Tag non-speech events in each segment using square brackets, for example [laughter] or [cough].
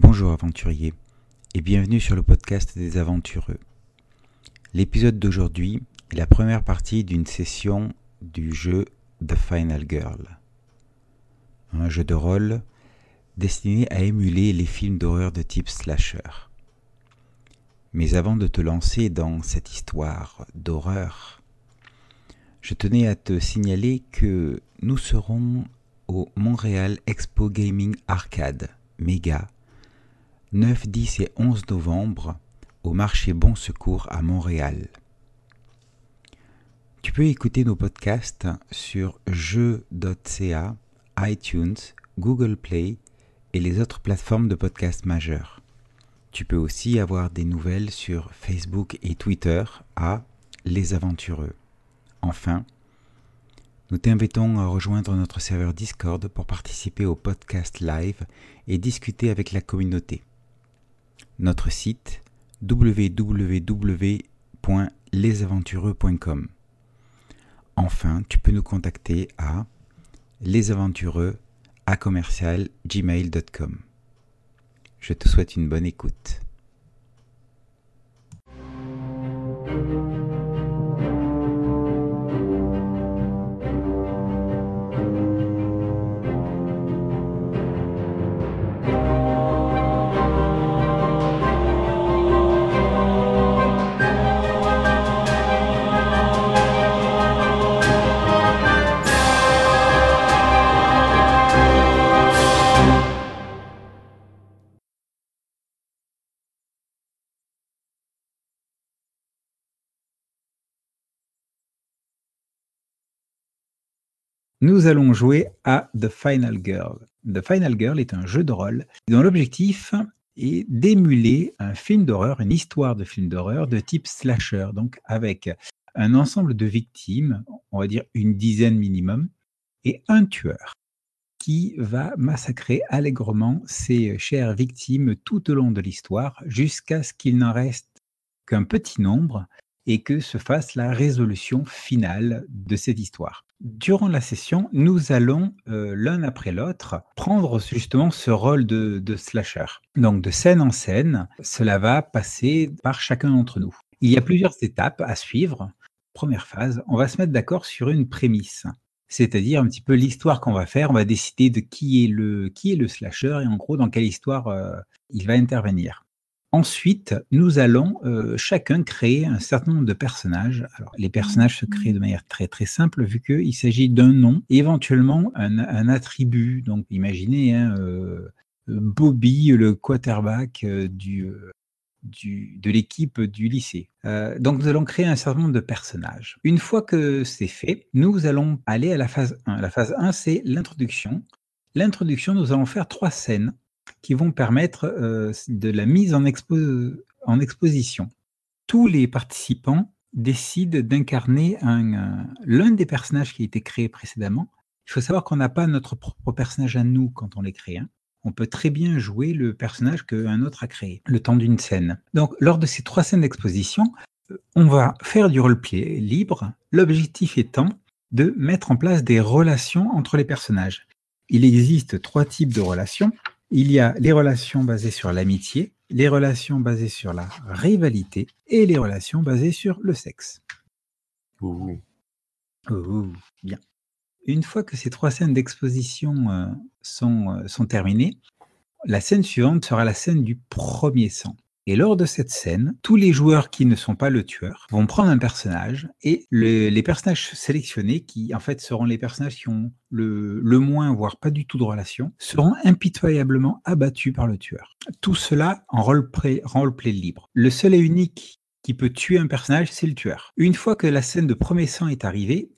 Bonjour aventuriers et bienvenue sur le podcast des aventureux. L'épisode d'aujourd'hui est la première partie d'une session du jeu The Final Girl. Un jeu de rôle destiné à émuler les films d'horreur de type slasher. Mais avant de te lancer dans cette histoire d'horreur, je tenais à te signaler que nous serons au Montréal Expo Gaming Arcade Mega 9, 10 et 11 novembre au marché Bon Secours à Montréal. Tu peux écouter nos podcasts sur jeux.ca, iTunes, Google Play et les autres plateformes de podcasts majeures. Tu peux aussi avoir des nouvelles sur Facebook et Twitter à Les Aventureux. Enfin, nous t'invitons à rejoindre notre serveur Discord pour participer au podcast live et discuter avec la communauté notre site www.lesaventureux.com. Enfin, tu peux nous contacter à lesaventureux à commercial gmail.com. Je te souhaite une bonne écoute. Nous allons jouer à The Final Girl. The Final Girl est un jeu de rôle dont l'objectif est d'émuler un film d'horreur, une histoire de film d'horreur de type slasher, donc avec un ensemble de victimes, on va dire une dizaine minimum, et un tueur qui va massacrer allègrement ses chères victimes tout au long de l'histoire jusqu'à ce qu'il n'en reste qu'un petit nombre et que se fasse la résolution finale de cette histoire. Durant la session, nous allons euh, l'un après l'autre prendre justement ce rôle de, slasher. Donc de scène en scène, cela va passer par chacun d'entre nous. Il y a plusieurs étapes à suivre. Première phase, on va se mettre d'accord sur une prémisse c'est-à-dire un petit peu l'histoire qu'on va faire. On va décider de qui est le, qui est le slasher et en gros dans quelle histoire euh, il va intervenir. Ensuite, nous allons euh, chacun créer un certain nombre de personnages. Alors, les personnages se créent de manière très très simple vu qu'il s'agit d'un nom, éventuellement un, attribut. Donc, imaginez hein, euh, Bobby, le quarterback euh, du, de l'équipe du lycée. donc, nous allons créer un certain nombre de personnages. Une fois que c'est fait, nous allons aller à la phase 1. La phase 1, c'est l'introduction. L'introduction, nous allons faire trois scènes qui vont permettre euh, de la mise en, exposition. Tous les participants décident d'incarner l'un des personnages qui a été créé précédemment. Il faut savoir qu'on n'a pas notre propre personnage à nous quand on les crée. Hein. On peut très bien jouer le personnage qu'un autre a créé, le temps d'une scène. Donc, lors de ces trois scènes d'exposition, on va faire du roleplay libre, l'objectif étant de mettre en place des relations entre les personnages. Il existe trois types de relations. Il y a les relations basées sur l'amitié, les relations basées sur la rivalité et les relations basées sur le sexe. Ouh. bien. Une fois que ces trois scènes d'exposition euh, sont, euh, sont terminées, la scène suivante sera la scène du premier sang. Et lors de cette scène, tous les joueurs qui ne sont pas le tueur vont prendre un personnage et les personnages sélectionnés, qui en fait seront les personnages qui ont le, moins, voire pas du tout de relation, seront impitoyablement abattus par le tueur. Tout cela en roleplay, roleplay libre. Le seul et unique qui peut tuer un personnage, c'est le tueur. Une fois que la scène de premier sang est arrivée,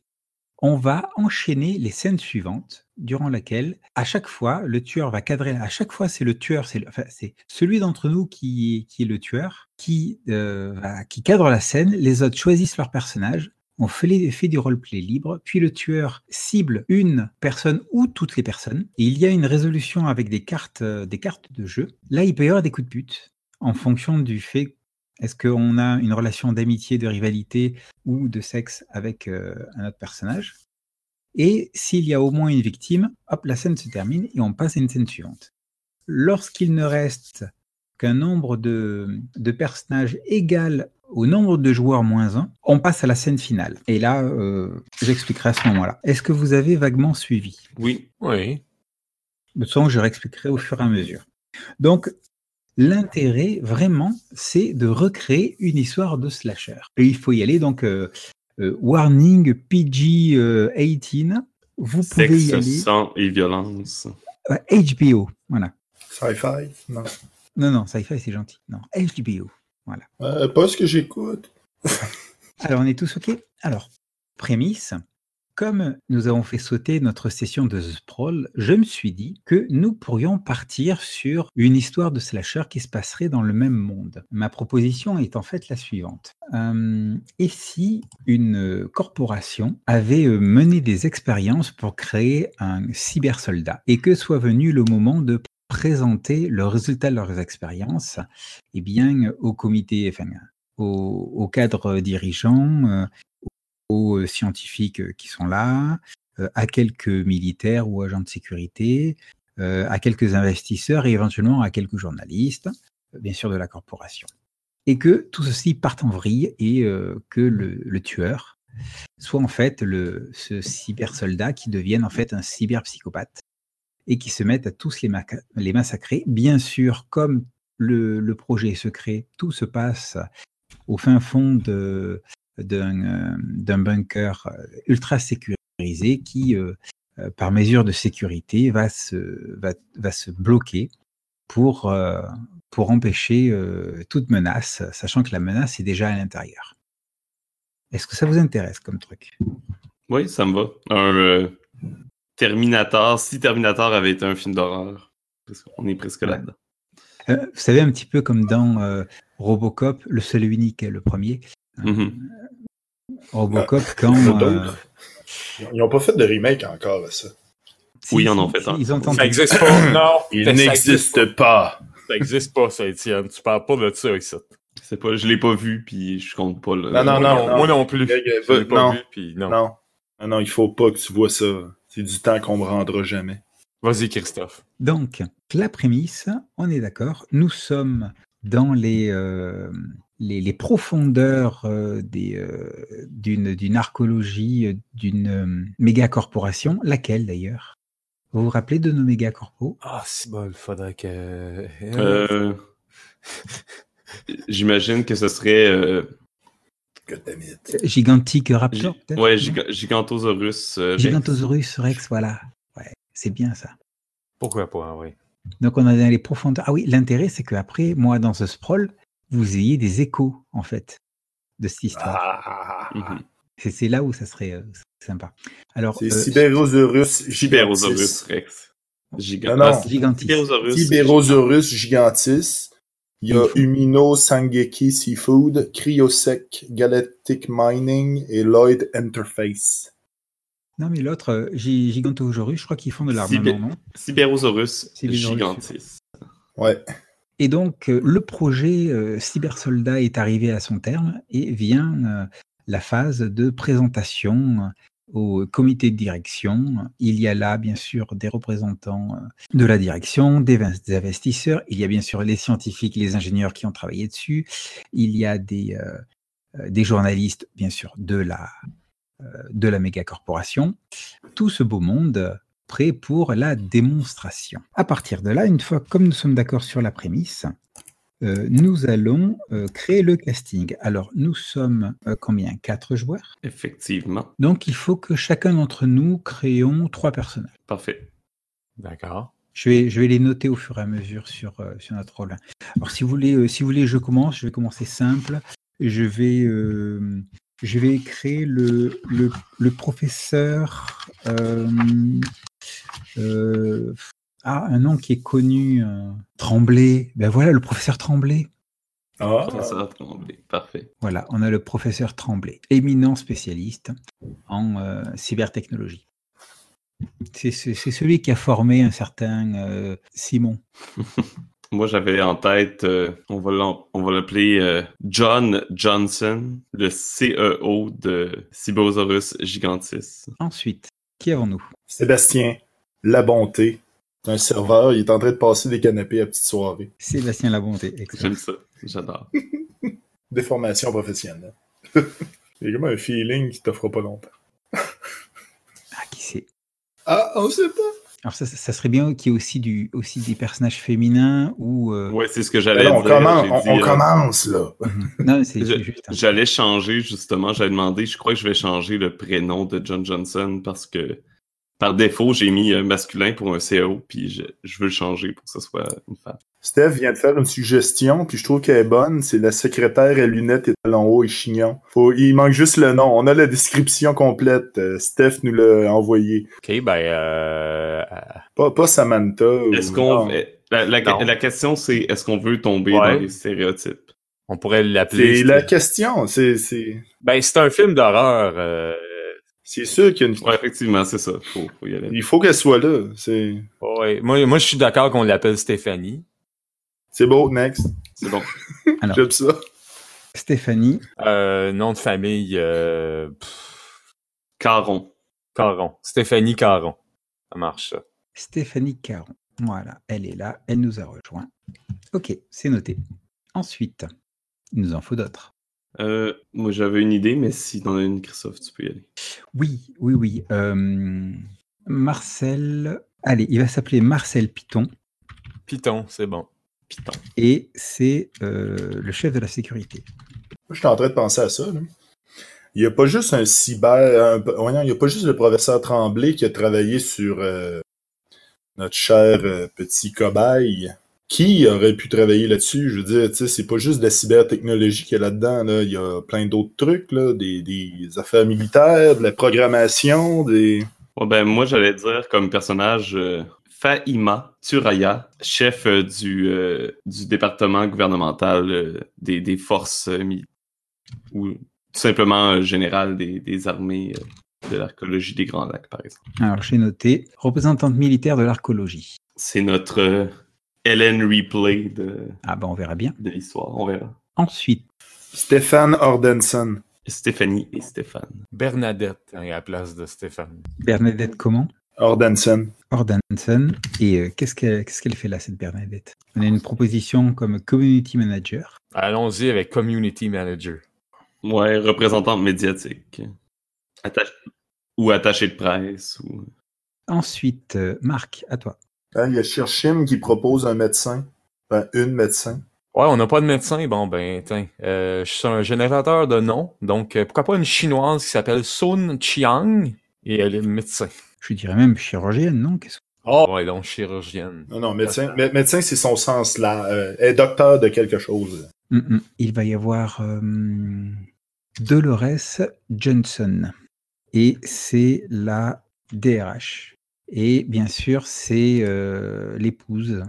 on va enchaîner les scènes suivantes durant laquelle, à chaque fois, le tueur va cadrer. À chaque fois, c'est le tueur, c'est celui d'entre nous qui, est le tueur, qui, euh, qui cadre la scène. Les autres choisissent leur personnage. On fait, fait du roleplay libre, puis le tueur cible une personne ou toutes les personnes. Et il y a une résolution avec des cartes, euh, des cartes de jeu. Là, il peut y avoir des coups de pute en fonction du fait est-ce qu'on a une relation d'amitié, de rivalité ou de sexe avec euh, un autre personnage? Et s'il y a au moins une victime, hop, la scène se termine et on passe à une scène suivante. lorsqu'il ne reste qu'un nombre de, de personnages égal au nombre de joueurs moins 1, on passe à la scène finale. Et là, euh, j'expliquerai à ce moment-là. Est-ce que vous avez vaguement suivi? Oui. Oui. De toute façon, je réexpliquerai au fur et à mesure. Donc, l'intérêt, vraiment, c'est de recréer une histoire de slasher. Et il faut y aller, donc, euh, euh, warning PG-18, vous pouvez y Sexe, aller. sang et violence. HBO, voilà. Sci-fi? Non. Non, non, sci-fi, c'est gentil. Non, HBO. Euh, pas ce que j'écoute. Alors, on est tous OK? Alors, prémisse. Comme nous avons fait sauter notre session de The Sprawl, je me suis dit que nous pourrions partir sur une histoire de slasher qui se passerait dans le même monde. Ma proposition est en fait la suivante. Euh, et si une corporation avait euh, mené des expériences pour créer un cybersoldat et que soit venu le moment de présenter le résultat de leurs expériences eh bien, au comité, enfin, au, cadre dirigeant, euh, aux scientifiques euh, qui sont là, euh, à quelques militaires ou agents de sécurité, euh, à quelques investisseurs et éventuellement à quelques journalistes, euh, bien sûr de la corporation. Et que tout ceci parte en vrille et euh, que le, tueur soit en fait le, ce cybersoldat qui devienne en fait un cyberpsychopathe et qui se mette à tous les massacrer. Bien sûr, comme le, le projet est secret, tout se passe au fin fond de, d'un euh, d'un bunker euh, ultra sécurisé qui, euh, par mesure de sécurité, va se, va, va se bloquer pour, pour empêcher toute menace, sachant que la menace est déjà à l'intérieur. Est-ce que ça vous intéresse comme truc? Oui, ça me va. Un euh, Terminator. Si Terminator avait été un film d'horreur, qu'on est presque Ouais. là-dedans. Euh, Vous savez, un petit peu comme dans euh, Robocop, le seul et unique, le premier. Mhm. Robocop, Il y quand... [laughs] euh. Ils n'ont pas fait de remake encore à ça. si, Oui, ils en ont fait un. Ils ont Ça n'existe pas. [coughs] Non. Il ça n'existe pas. Ça n'existe pas, ça, Étienne. Tu parles pas de ça ici. C'est pas, je l'ai pas vu, puis je compte pas. Là, Non, non, moi, non, non, moi non plus. Greg, Je l'ai pas non. vu, puis non. Non. Non, non, il faut pas que tu vois ça. C'est du temps qu'on me rendra jamais. Vas-y, Christophe. Donc, la prémisse, on est d'accord, nous sommes dans les, euh, les, les profondeurs euh, euh, d'une, d'une archéologie, euh, d'une méga-corporation, laquelle d'ailleurs? Vous vous rappelez de nos méga-corpos? Ah, c'est bon, il faudrait que. [laughs] Euh, J'imagine que ce serait. euh, Que t'as mythe. Gigantic Raptor, peut-être? ouais, Giga- Gigantosaurus. euh, Rex. Gigantosaurus Rex, voilà. Ouais, c'est bien ça. Pourquoi pas, oui. Donc on est dans les profondeurs. Ah oui, l'intérêt, c'est qu'après, moi, dans ce sprawl, vous ayez des échos, en fait, de cette histoire. Ah, Mhm. C'est, c'est là où ça serait euh, sympa. Alors, C'est euh, Cyberosaurus Cyberosaurus gigantis. Rex. Giga- Non, non. Ah, Gigantis. Gigantis. Il y a Seafood. Umino Sangeki Seafood, Cryosec Galactic Mining et Lloyd Interface. Non, mais l'autre, euh, Gi- Gigantosaurus, je crois qu'ils font de l'armement, Cyber- non? Cyberosaurus. gigantis. Ouais. Et donc, euh, le projet euh, Cybersoldat est arrivé à son terme et vient euh, la phase de présentation au comité de direction. Il y a là, bien sûr, des représentants de la direction, des, investisseurs. Il y a bien sûr les scientifiques, les ingénieurs qui ont travaillé dessus. Il y a des, journalistes, bien sûr, de la, de la méga corporation. Tout ce beau monde prêt pour la démonstration. À partir de là, une fois comme nous sommes d'accord sur la prémisse, euh, nous allons euh, créer le casting. Alors, nous sommes euh, combien? Quatre joueurs? Effectivement. Donc, il faut que chacun d'entre nous créons trois personnages. Parfait. D'accord. Je vais, je vais les noter au fur et à mesure sur, euh, sur notre rôle. Alors, si vous voulez, euh, si vous voulez, je commence. Je vais commencer simple. Je vais, euh, je vais créer le, le, le professeur. Euh, ah, un nom qui est connu. euh, Tremblay. Ben voilà, le professeur Tremblay. Ah, Professeur Tremblay. Parfait. Voilà, on a le professeur Tremblay, éminent spécialiste en euh, cybertechnologie. C'est celui qui a formé un certain euh, Simon. [laughs] Moi, j'avais en tête, euh, on va l'en- on va l'appeler euh, John Johnson, le CEO de Cyberosaurus gigantis. Ensuite, qui avons-nous? Sébastien, La Bonté, C'est un serveur, il est en train de passer des canapés à petite soirée. Sébastien Labonté, excellent. J'aime ça. J'adore. [laughs] Déformation professionnelle. [laughs] Il y a comme un feeling qui t'offre pas longtemps. Ah, qui c'est? Ah, on sait pas. Alors ça, ça serait bien qu'il y ait aussi, du, aussi des personnages féminins ou... euh, Ouais, c'est ce que j'allais dire. on commence, on, dit, on euh, commence, là. Non, c'est juste... J'allais changer, justement. J'avais demandé, je crois que je vais changer le prénom de John Johnson parce que par défaut, j'ai mis euh, masculin pour un CO, puis je, je veux le changer pour que ce soit une femme. Steph vient de faire une suggestion, puis je trouve qu'elle est bonne. C'est la secrétaire à lunettes et talons hauts et chignon. Faut, il manque juste le nom. On a la description complète. Euh, Steph nous l'a envoyé. Ok, ben, euh, Pas, pas Samantha. ou- Est-ce qu'on. La, la- la question, c'est est-ce qu'on veut tomber Ouais. dans les stéréotypes? on pourrait l'appeler. C'est la question. C'est, c'est, Ben, c'est un film d'horreur. euh, c'est sûr qu'il y a une... Ouais, effectivement, c'est ça. Faut, faut y aller. Il faut qu'elle soit là. C'est, ouais. Moi, moi, je suis d'accord qu'on l'appelle Stéphanie. c'est beau. Next. C'est bon. [laughs] Alors, J'aime ça. Stéphanie, Euh, nom de famille, euh, Caron. Caron. Stéphanie Caron. Ça marche, ça. Stéphanie Caron. Voilà, elle est là, elle nous a rejoint. Ok, c'est noté. Ensuite, il nous en faut d'autres. Euh, moi, j'avais une idée, mais si t'en as une, Christophe, tu peux y aller. Oui, oui, oui. euh, Marcel, allez, il va s'appeler Marcel Piton Python, c'est bon. Python. et c'est euh, le chef de la sécurité. Je suis en train de penser à ça. là. Il n'y a pas juste un cyber. un- il n'y a pas juste le professeur Tremblay qui a travaillé sur euh, notre cher euh, petit cobaye. Qui aurait pu travailler là-dessus? Je veux dire, tu sais, c'est pas juste de la cybertechnologie qu'il y a là-dedans. Là. Il y a plein d'autres trucs, là, des, des affaires militaires, de la programmation, des. Ouais, ben, moi, j'allais dire comme personnage euh, Fahima Turaya, chef euh, du, euh, du département gouvernemental euh, des, des forces euh, militaires. Ou tout simplement euh, général des, des armées euh, de l'archéologie des Grands Lacs, par exemple. Alors, j'ai noté représentante militaire de l'archéologie. C'est notre Helen Replay de, Ah ben, on verra bien. de l'histoire. On verra. Ensuite, Stéphane Ordenson. Stéphanie et Stéphane. Bernadette hein, à la place de Stéphane. Bernadette comment? Ordenson. Ordanson. Et euh, qu'est-ce qu'elle qu'est-ce qu'elle fait là, cette Bernadette? On a une proposition comme community manager. Allons-y avec Community Manager. Ouais, représentante médiatique. Attaché- Ou attaché de presse. Ou... Ensuite, euh, Marc, à toi. Hein, il y a Cherchim qui propose un médecin. Ben, une médecin. Ouais, on n'a pas de médecin. Bon, ben, tiens, euh, je suis un générateur de noms. Donc, euh, pourquoi pas une chinoise qui s'appelle Sun Chiang et elle est médecin. Je dirais même chirurgienne, non? Qu'est-ce que- Oh, ouais, donc chirurgienne. Non, non, médecin, mé- médecin c'est son sens là. Euh, elle est docteur de quelque chose. Hum, hum. Il va y avoir euh, Dolores Johnson. Et c'est la DRH. Et bien sûr, c'est euh, l'épouse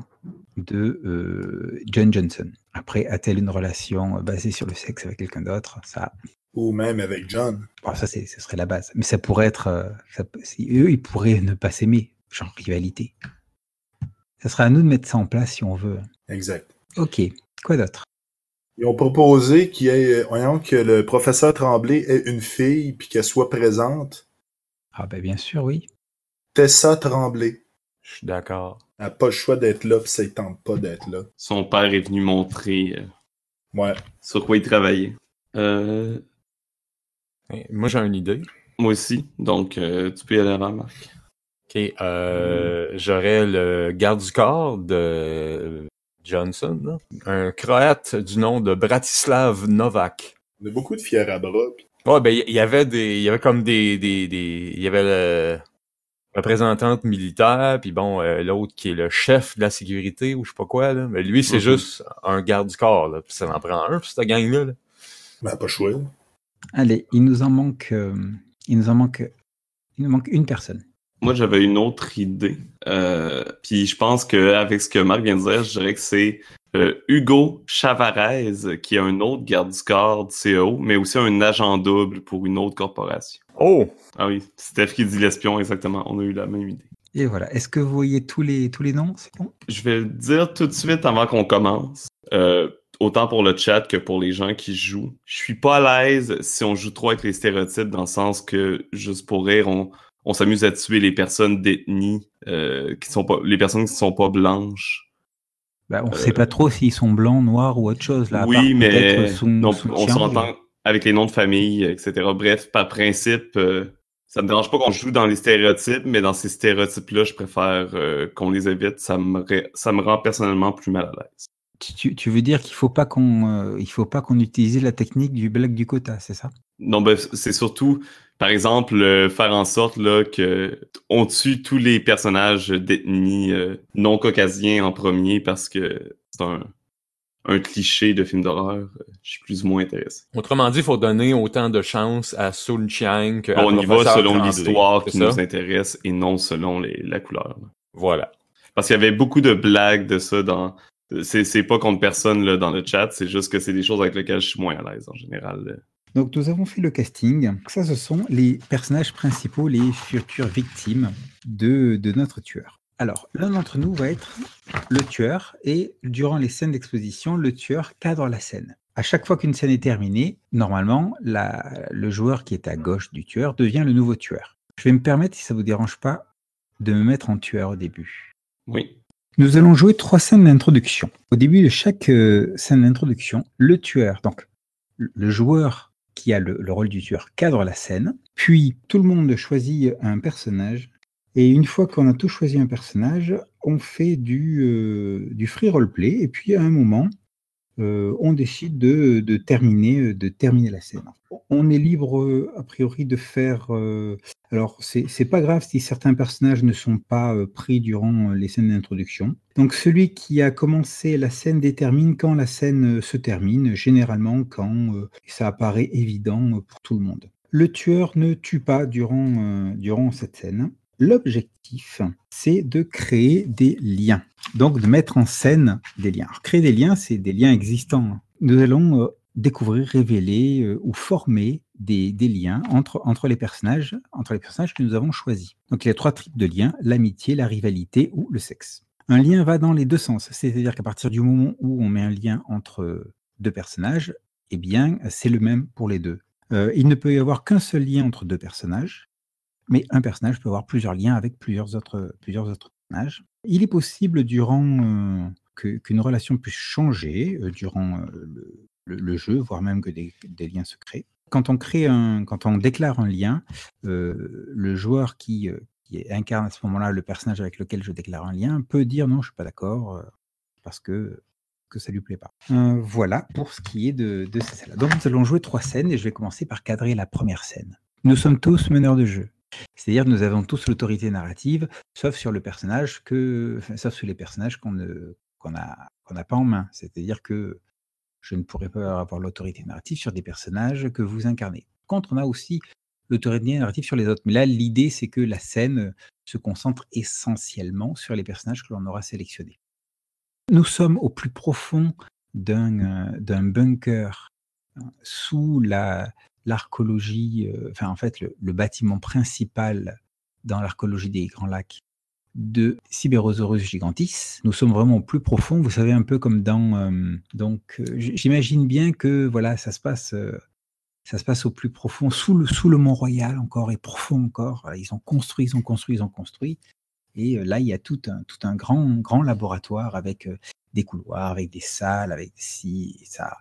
de euh, John Johnson. Après, a-t-elle une relation euh, basée sur le sexe avec quelqu'un d'autre? Ça, Ou même avec John. bon, ça, ce serait la base. Mais ça pourrait être. ça eux, ils pourraient ne pas s'aimer, genre rivalité. Ça sera à nous de mettre ça en place si on veut. Exact. Ok. Quoi d'autre? Ils ont proposé qu'il y ait, voyons, que le professeur Tremblay ait une fille puis qu'elle soit présente. Ah, ben bien sûr, oui. Tessa Tremblay. Je suis d'accord. Elle n'a pas le choix d'être là puis ça ne tente pas d'être là. Son père est venu montrer euh, Ouais. sur quoi il travaillait. Euh, Moi, j'ai une idée. moi aussi, donc euh, tu peux y aller avant, Marc. OK, euh, j'aurais le garde du corps de Johnson, là. un croate du nom de Bratislav Novak. On a beaucoup de fiers à bras. Ouais, ben, il y avait des, il y avait comme des, des, des, il y avait le représentante militaire, puis bon, euh, l'autre qui est le chef de la sécurité ou je sais pas quoi, là. Mais lui, c'est Mhm. juste un garde du corps, là. Puis ça en prend un, puis cette gang-là, là. Ben, pas choix. Allez, il nous en manque. euh, il nous en manque. Il nous manque une personne. Moi, j'avais une autre idée. Euh, puis je pense qu'avec ce que Marc vient de dire, je dirais que c'est euh, Hugo Chavarez, qui est un autre garde du corps du CEO, mais aussi un agent double pour une autre corporation. Oh! Ah oui, Steph qui dit l'espion, exactement. On a eu la même idée. Et voilà. Est-ce que vous voyez tous les, tous les noms? C'est bon? Je vais le dire tout de suite avant qu'on commence. Euh, autant pour le chat que pour les gens qui jouent. Je suis pas à l'aise si on joue trop avec les stéréotypes dans le sens que, juste pour rire, on, on s'amuse à tuer les personnes d'ethnie euh, qui sont pas les personnes qui sont pas blanches. Bah, on ne sait pas trop s'ils sont blancs, noirs ou autre chose. Là, oui, mais non, on s'entend avec les noms de famille, etc. Bref, par principe, euh, ça me dérange pas qu'on joue dans les stéréotypes, mais dans ces stéréotypes-là, je préfère euh, qu'on les évite. Ça me, ça me rend personnellement plus mal à l'aise. Tu, tu- tu veux dire qu'il faut pas qu'on euh, il faut pas qu'on utilise la technique du blague du quota, c'est ça? Non, ben, c'est surtout, par exemple, euh, faire en sorte là, que on tue tous les personnages d'ethnie euh, non caucasiens en premier parce que c'est un, un cliché de film d'horreur. Je suis plus ou moins intéressé. Autrement dit, il faut donner autant de chance à Sun Chiang que à On y va selon l'histoire qui ça? nous intéresse et non selon les- la couleur. là. Voilà. Parce qu'il y avait beaucoup de blagues de ça dans. C'est c'est pas contre personne là, dans le chat, c'est juste que c'est des choses avec lesquelles je suis moins à l'aise en général. Donc nous avons fait le casting. Ça, ce sont les personnages principaux, les futures victimes de, de notre tueur. Alors, l'un d'entre nous va être le tueur et durant les scènes d'exposition, le tueur cadre la scène. À chaque fois qu'une scène est terminée, normalement, la- le joueur qui est à gauche du tueur devient le nouveau tueur. Je vais me permettre, si ça vous dérange pas, de me mettre en tueur au début. Oui. Nous allons jouer trois scènes d'introduction. Au début de chaque euh, scène d'introduction, le tueur, donc le joueur qui a le, le rôle du tueur, cadre la scène. Puis tout le monde choisit un personnage. Et une fois qu'on a tous choisi un personnage, on fait du, euh, du free roleplay. Et puis à un moment, euh, on décide de, terminer, de terminer la scène. On est libre, euh, a priori, de faire. euh, alors, c'est pas grave si certains personnages ne sont pas euh, pris durant euh, les scènes d'introduction. Donc, celui qui a commencé la scène détermine quand la scène euh, se termine, généralement quand euh, ça apparaît évident euh, pour tout le monde. Le tueur ne tue pas durant, euh, durant cette scène. L'objectif, c'est de créer des liens. Donc, de mettre en scène des liens. Créer des liens, c'est des liens existants. Nous allons euh, découvrir, révéler euh, ou former des, liens entre, entre, les personnages, entre les personnages que nous avons choisis. Donc, il y a trois types de liens l'amitié, la rivalité ou le sexe. Un lien va dans les deux sens, c'est-à-dire qu'à partir du moment où on met un lien entre deux personnages, eh bien, c'est le même pour les deux. Euh, il ne peut y avoir qu'un seul lien entre deux personnages, mais un personnage peut avoir plusieurs liens avec plusieurs autres, personnages. Il est possible durant euh, qu'une relation puisse changer euh, durant euh, le, jeu, voire même que des, liens se créent. Quand on crée un, quand on déclare un lien, le joueur qui, incarne à ce moment-là le personnage avec lequel je déclare un lien peut dire non, je suis pas d'accord parce que que ça lui plaît pas. Voilà pour ce qui est de, de ces scènes-là. Donc nous allons jouer trois scènes et je vais commencer par cadrer la première scène. Nous sommes tous meneurs de jeu. C'est-à-dire que nous avons tous l'autorité narrative, sauf sur le personnage que, sauf sur les personnages qu'on a, qu'on n'a pas en main. C'est-à-dire que je ne pourrais pas avoir l'autorité narrative sur des personnages que vous incarnez. Par contre, on a aussi l'autorité narrative sur les autres. Mais là, l'idée, c'est que la scène se concentre essentiellement sur les personnages que l'on aura sélectionnés. Nous sommes au plus profond d'un euh, d'un bunker euh, sous la l'archéologie, euh, enfin en fait le, bâtiment principal dans l'archéologie des Grands Lacs de Cyberosaurus gigantis. Nous sommes vraiment au plus profond, vous savez un peu comme dans euh, donc euh, j'imagine bien que voilà ça se passe ça se passe au plus profond sous le sous le Mont Royal encore et profond encore. Ils ont construit, ils ont construit, ils ont construit. Et là, il y a tout un, tout un grand, grand laboratoire avec des couloirs, avec des salles, avec ci ça,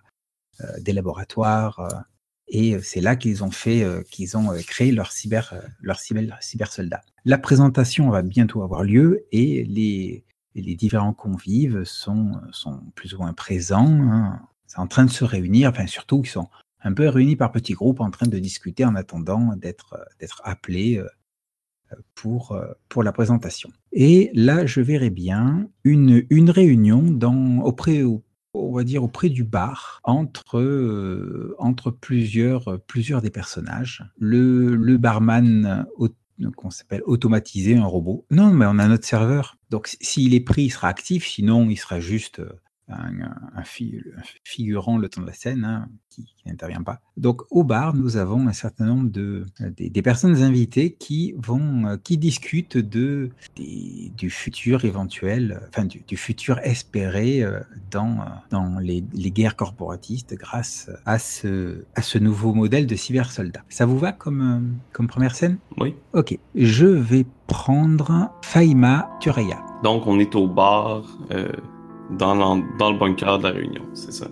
des laboratoires. Et euh, c'est là qu'ils ont fait, euh, qu'ils ont euh, créé leur cyber, leur cyber, cyber soldat. La présentation va bientôt avoir lieu et les, les différents convives sont, sont plus ou moins présents. hein. C'est en train de se réunir, enfin surtout ils sont un peu réunis par petits groupes en train de discuter en attendant d'être appelés pour, pour la présentation. Et là, je verrai bien une, une réunion dans, auprès, au- on va dire auprès du bar entre, euh, entre plusieurs, euh, plusieurs des personnages. Le, le barman qu'on s'appelle automatisé, un robot. Non, mais on a notre serveur. Donc s'il est pris, il sera actif, sinon il sera juste euh, un, un fi- un figurant le temps de la scène, hein, qui, qui n'intervient pas. Donc au bar, nous avons un certain nombre de des, des personnes invitées qui vont, euh, qui discutent de des- du futur éventuel, enfin du, du futur espéré euh, dans dans les, les guerres corporatistes grâce à ce à ce nouveau modèle de cybersoldat. Ça vous va comme euh, comme première scène? Oui. Ok, je vais prendre Faima Tureya. Donc, on est au bar euh, dans, l'en- dans le bunker de la Réunion, c'est ça.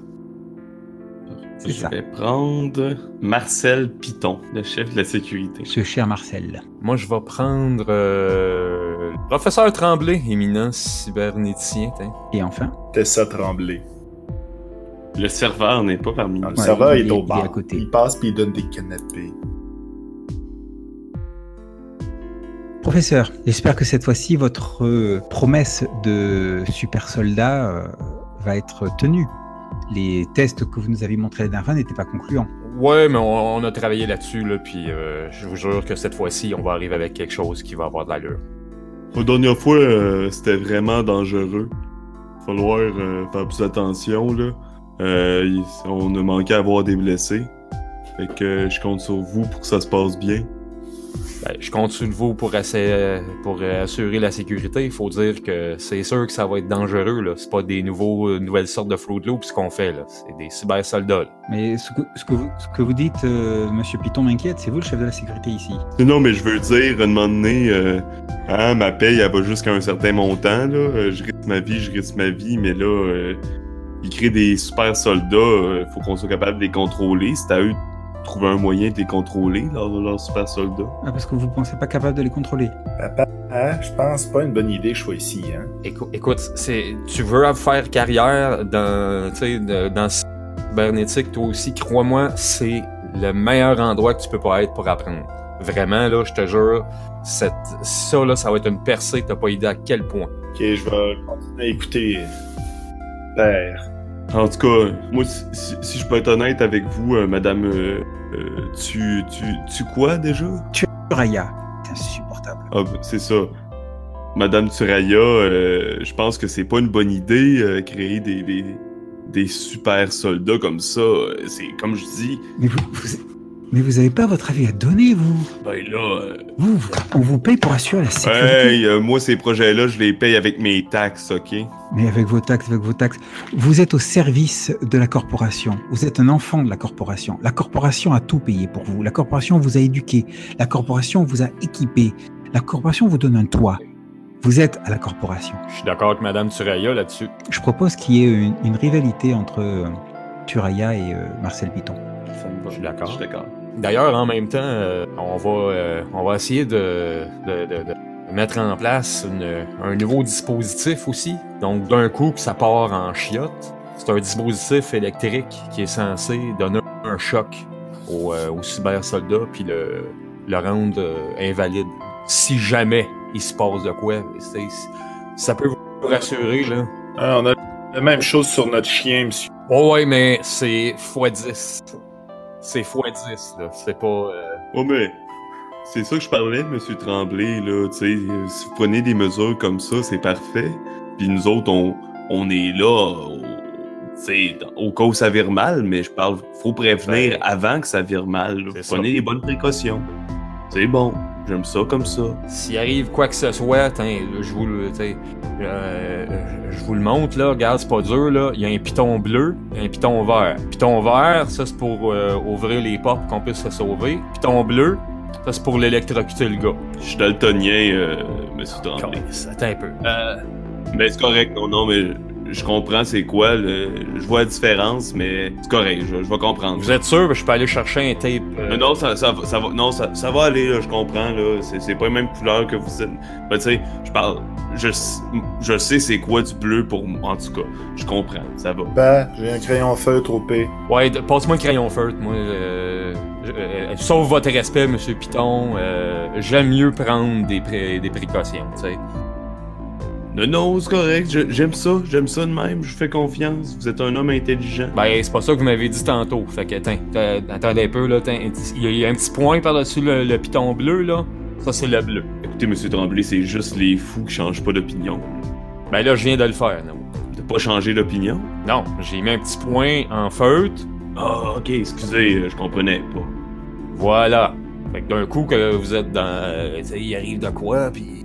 Je ça. vais prendre Marcel Piton, le chef de la sécurité. Ce cher Marcel. Moi, je vais prendre euh, Professeur Tremblay, éminent cybernéticien. Et enfin, Tessa Tremblay. Le serveur n'est pas parmi nous. Le Ouais, serveur il est, est- au il est bar. à côté. Il passe puis il donne des canapés. Professeur, j'espère que cette fois-ci, votre euh, promesse de super soldat euh, va être tenue. Les tests que vous nous avez montrés la dernière fois n'étaient pas concluants. Ouais, mais on, on a travaillé là-dessus, là, puis euh, je vous jure que cette fois-ci, on va arriver avec quelque chose qui va avoir de l'allure. La dernière fois, euh, c'était vraiment dangereux. Falloir euh, faire plus attention, là. Euh, on a manqué à avoir des blessés. Fait que euh, je compte sur vous pour que ça se passe bien. Ben, je compte sur vous pour, essayer, pour euh, assurer la sécurité. Il faut dire que c'est sûr que ça va être dangereux. Là. C'est pas des nouveaux, nouvelles sortes de Fruit Loops qu'on fait. là. C'est des cyber-soldats. là. Mais ce que, ce que, vous, ce que vous dites, euh, Monsieur Piton m'inquiète, c'est vous le chef de la sécurité ici. Non, mais je veux dire, à un moment donné, euh, hein, ma paye, elle va jusqu'à un certain montant, là. Euh, je risque ma vie, je risque ma vie, mais là, euh, ils créent des super soldats, euh, faut qu'on soit capable de les contrôler. C'est à eux de trouver un moyen de les contrôler, leurs, leurs super soldats. Ah, parce que vous ne pensez pas capable de les contrôler. Papa, hein, je pense pas une bonne idée que je sois ici. Hein. Écou- écoute, c'est, tu veux faire carrière dans, tu sais, de- dans le cybernétique, toi aussi, crois-moi, c'est le meilleur endroit que tu peux pas être pour apprendre. Vraiment, là, je te jure, cette, ça, là, ça va être une percée, t'as pas idée à quel point. Ok, je vais continuer à écouter. Père. En tout cas, moi, si, si- je peux être honnête avec vous, euh, madame, euh, euh, tu, tu, tu quoi déjà? Raya, c'est insupportable. Ah, ben, c'est ça. Madame Turaya, euh, je pense que c'est pas une bonne idée, euh, créer des, des, des super soldats comme ça. C'est comme je dis, Mais vous, vous, mais vous avez pas votre avis à donner, vous. ben là, euh, Vous, on vous paye pour assurer la sécurité. hey, euh, moi ces projets-là, je les paye avec mes taxes, ok? Mais avec vos taxes, avec vos taxes, vous êtes au service de la corporation. Vous êtes un enfant de la corporation. La corporation a tout payé pour vous. La corporation vous a éduqué. La corporation vous a équipé. La corporation vous donne un toit. Vous êtes à la corporation. Je suis d'accord avec Madame Turaya là-dessus. Je propose qu'il y ait une, une rivalité entre euh, Turaya et euh, Marcel Piton. Ça me va. Je suis d'accord. Je suis d'accord. D'ailleurs, en même temps, euh, on va euh, on va essayer de, de, de- de mettre en place une- un nouveau dispositif aussi. Donc, d'un coup, que ça part en chiottes. C'est un dispositif électrique qui est censé donner un choc au, euh, puis le, le rendre euh, invalide. Si jamais il se passe de quoi, ça peut vous rassurer, là. Ah, on a la même chose sur notre chien, monsieur. Oh ouais, mais c'est x10. C'est x10, là. C'est pas... euh, Oh, mais c'est ça que je parlais, Monsieur Tremblay, là. Tu sais, si vous prenez des mesures comme ça, c'est parfait. Puis nous autres, on, on est là, sais, au cas où ça vire mal, mais je parle, faut prévenir avant que ça vire mal. là. Prenez ça. les bonnes précautions. C'est bon, j'aime ça comme ça. S'il arrive quoi que ce soit, je vous le, euh, je vous le montre là, regarde, c'est pas dur là. Il y a un piton bleu, un piton vert. Piton vert, ça c'est pour euh, ouvrir les portes pour qu'on puisse se sauver. Piton bleu, ça c'est pour l'électrocuter le gars. Je suis daltonien, euh, Monsieur Tremblay. Attends un peu. Euh, Mais c'est correct, non, non, mais je comprends c'est quoi, le- je vois la différence, mais c'est correct, je, je vais comprendre. vous êtes sûr que je peux aller chercher un tape? euh, Non, non, ça, ça, va- ça va, non, ça, ça va aller, là, je comprends, là. C'est, c'est pas la même couleur que vous êtes. Ben, tu sais, je parle. Je, je sais c'est quoi du bleu pour moi, en tout cas. Je comprends, ça va. Père, j'ai un crayon feutre au P. Ouais, de- passe-moi le crayon feutre, moi. euh, je- euh, sauf votre respect, Monsieur Piton, euh, j'aime mieux prendre des, pré- des précautions, tu sais. Non, non, c'est correct, j'aime ça, j'aime ça de même, je vous fais confiance. Vous êtes un homme intelligent. Ben, c'est pas ça que vous m'avez dit tantôt. Fait que, attends, euh, attendez un peu, là. Il y, a- il y a un petit point par-dessus le, le piton bleu, là. Ça, c'est le bleu. Écoutez, Monsieur Tremblay, c'est juste les fous qui changent pas d'opinion. Ben là, je viens de le faire, non? De pas changé d'opinion? Non, j'ai mis un petit point en feutre. Ah, ok, excusez, euh, je comprenais pas. Voilà. Fait que d'un coup que vous êtes dans... euh, il arrive de quoi, puis...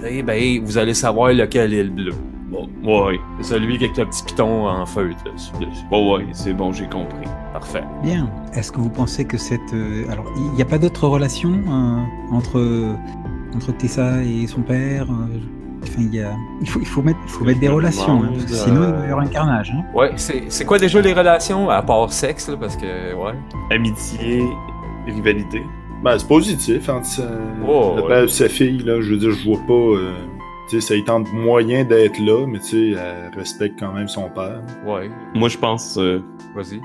sais, ben, vous allez savoir lequel est le bleu. Bon, ouais, C'est celui avec le petit piton en feutre, dessus. bon, ouais, c'est bon, j'ai compris. Parfait. Bien. Est-ce que vous pensez que cette... euh, alors, il n'y a pas d'autre relation euh, entre, entre Tessa et son père euh, Enfin, il, y a... il, faut, il faut mettre, il faut mettre des relations, hein, parce que demande, sinon euh, il va y avoir un carnage. hein. Ouais, c'est c'est quoi déjà les relations, à part sexe, là, parce que, ouais. Amitié, rivalité? Ben, c'est positif entre sa, Oh, ouais. père et sa fille, là. Je veux dire, je vois pas. euh, tu sais, ça y tente moyen d'être là, mais tu sais, elle respecte quand même son père. Ouais, Moi, je pense euh, vas-y.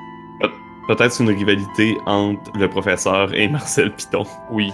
peut-être une rivalité entre le professeur et [laughs] Marcel Piton. Oui.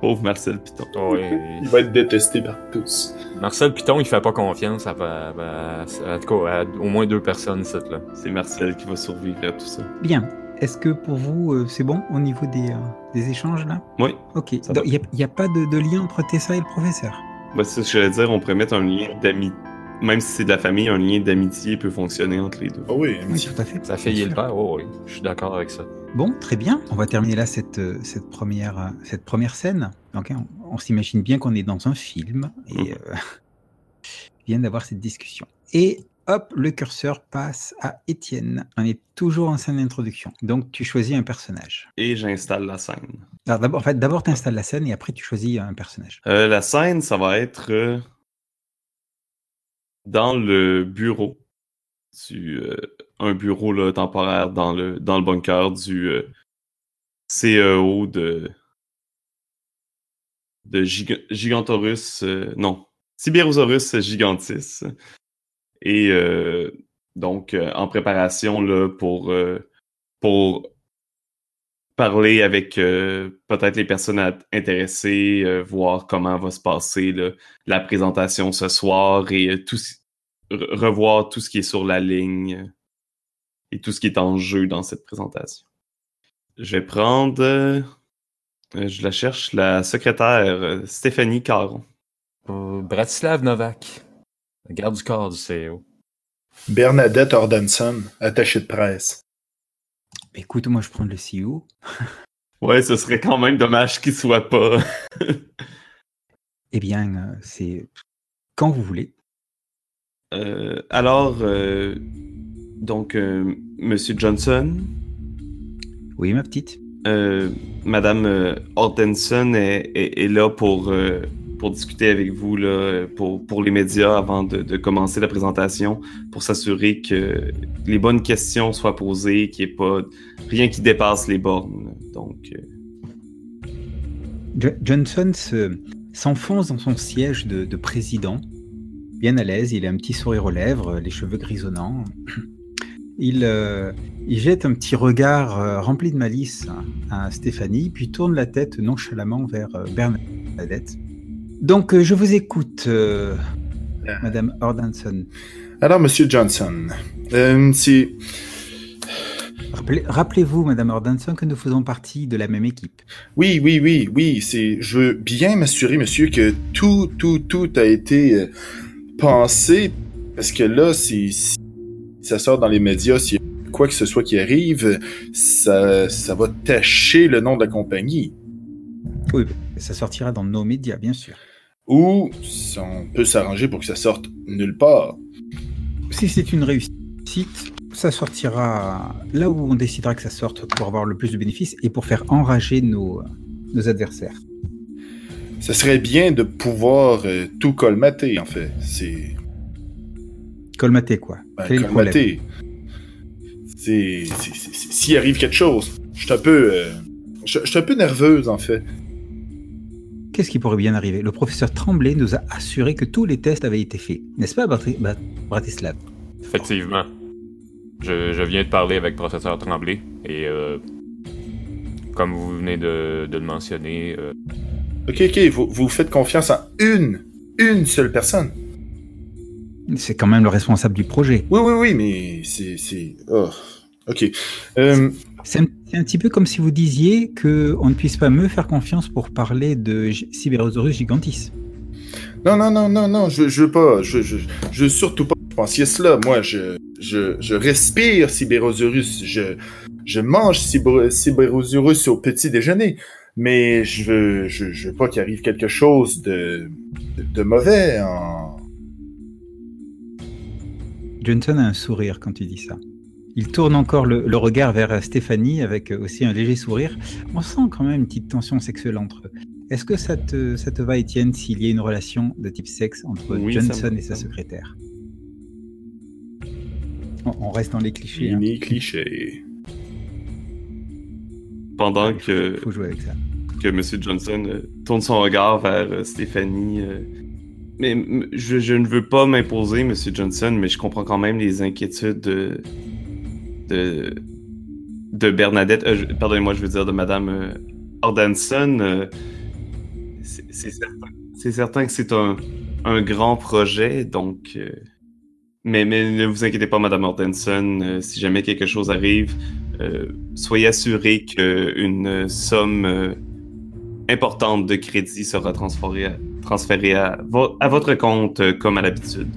Pauvre Marcel Piton. Ouais. [laughs] Il va être détesté par tous. Marcel Piton, il fait pas confiance à, à- à- en tout cas, à au moins deux personnes, cette là. C'est Marcel qui va survivre à tout ça. Bien. Est-ce que pour vous, euh, c'est bon au niveau des, euh, des échanges là? Oui, Ok. Ça. Il n'y a, pas de, de lien entre Tessa et le professeur? Bah, c'est ce que j'allais dire, on pourrait mettre un lien d'amitié. Même si c'est de la famille, un lien d'amitié peut fonctionner entre les deux. Ah oui, Oui, amitié. tout à fait. Bien et le père, oh, oui. Je suis d'accord avec ça. Bon, très bien. On va terminer là cette, euh, cette, première, cette première scène. Donc, hein, on, on s'imagine bien qu'on est dans un film et euh, [laughs] vient d'avoir cette discussion. Et hop, le curseur passe à Étienne. On est toujours en scène d'introduction. Donc, tu choisis un personnage. Et j'installe la scène. Alors, d'abord, en fait, d'abord, tu installes la scène et après, tu choisis un personnage. Euh, la scène, ça va être euh, dans le bureau. Du, euh, un bureau là, temporaire dans le, dans le bunker du CEO de, de Giga- Gigantorus. non, Siberosaurus gigantis. Et euh, donc, euh, en préparation là, pour, euh, pour parler avec peut-être les personnes intéressées, voir comment va se passer la présentation ce soir et tout, revoir tout ce qui est sur la ligne et tout ce qui est en jeu dans cette présentation. Je vais prendre, je la cherche, la secrétaire Stéphanie Caron. Bratislav Novak, garde du corps du CEO. Bernadette Ordanson, attachée de presse. Écoute, moi, je prends le CEO. [laughs] Ouais, ce serait quand même dommage qu'il soit pas. [laughs] Eh bien, euh, c'est quand vous voulez. Euh, alors, euh, donc, euh, Monsieur Johnson, Oui, ma petite. Euh, Madame euh, Hortenson est, est- est là pour, euh, pour discuter avec vous, là, pour, pour les médias avant de, commencer la présentation, pour s'assurer que les bonnes questions soient posées, qu'il n'y ait pas rien qui dépasse les bornes. Donc, euh, Jo- Johnson se- s'enfonce dans son siège de, de président, bien à l'aise. Il a un petit sourire aux lèvres, les cheveux grisonnants. [clears throat] Il, euh, il jette un petit regard euh, rempli de malice à Stéphanie, puis tourne la tête nonchalamment vers euh, Bernadette. Donc, euh, je vous écoute, euh, Madame Ordanson. Alors, Monsieur Johnson, euh. Rappelez- Rappelez-vous, Madame Ordanson, que nous faisons partie de la même équipe. Oui, oui, oui, oui, c'est... Je veux bien m'assurer, monsieur, que tout, tout, tout a été euh, pensé, parce que là. Si ça sort dans les médias, s'il y a quoi que ce soit qui arrive, ça, ça va tacher le nom de la compagnie. Oui, ça sortira dans nos médias, bien sûr. Ou on peut s'arranger pour que ça sorte nulle part. Si c'est une réussite, ça sortira là où on décidera que ça sorte pour avoir le plus de bénéfices et pour faire enrager nos, nos adversaires. Ça serait bien de pouvoir euh, tout colmater, en fait. C'est... Colmater quoi Ben, Quel colmater. S'il arrive quelque chose, je suis un peu... euh, je suis un peu nerveuse, en fait. Qu'est-ce qui pourrait bien arriver? Le professeur Tremblay nous a assuré que tous les tests avaient été faits. N'est-ce pas, Bratislav Effectivement. Je, je viens de parler avec le professeur Tremblay et euh, comme vous venez de, de le mentionner, euh, Ok, ok, vous, vous faites confiance en une, une seule personne. C'est quand même le responsable du projet. Oui, oui, oui, mais c'est... c'est... Oh. Ok. Euh, C'est un, petit peu comme si vous disiez que on ne puisse pas me faire confiance pour parler de Cyberosaurus gigantis. non, non, non, non, non, je, je veux pas... Je, je, je veux surtout pas pensiez cela. Moi, je, je, je respire Cyberosaurus. Je, je mange Cyber- Cyberosaurus au petit déjeuner. Mais je veux, je, je veux pas qu'il arrive quelque chose de, de, de mauvais en... Johnson a un sourire quand tu dis ça. Il tourne encore le, le regard vers Stéphanie avec aussi un léger sourire. On sent quand même une petite tension sexuelle entre eux. Est-ce que ça te, ça te va, Étienne, s'il y a une relation de type sexe entre Oui, Johnson et sa secrétaire? On, on reste dans les clichés. hein. Fini cliché. Pendant Il faut- que, faut jouer avec ça. que M. Johnson euh, tourne son regard vers euh, Stéphanie. euh, mais je, je ne veux pas m'imposer, M. Johnson, mais je comprends quand même les inquiétudes de, de, de Bernadette. euh, Pardonnez-moi, je veux dire de Mme euh, Ordanson. euh, c'est certain, que c'est un, un grand projet, donc. mais, mais ne vous inquiétez pas, Mme Ordanson, euh, si jamais quelque chose arrive, soyez assurés qu'une somme importante de crédit sera transférée à, à, vo- à votre compte comme à l'habitude.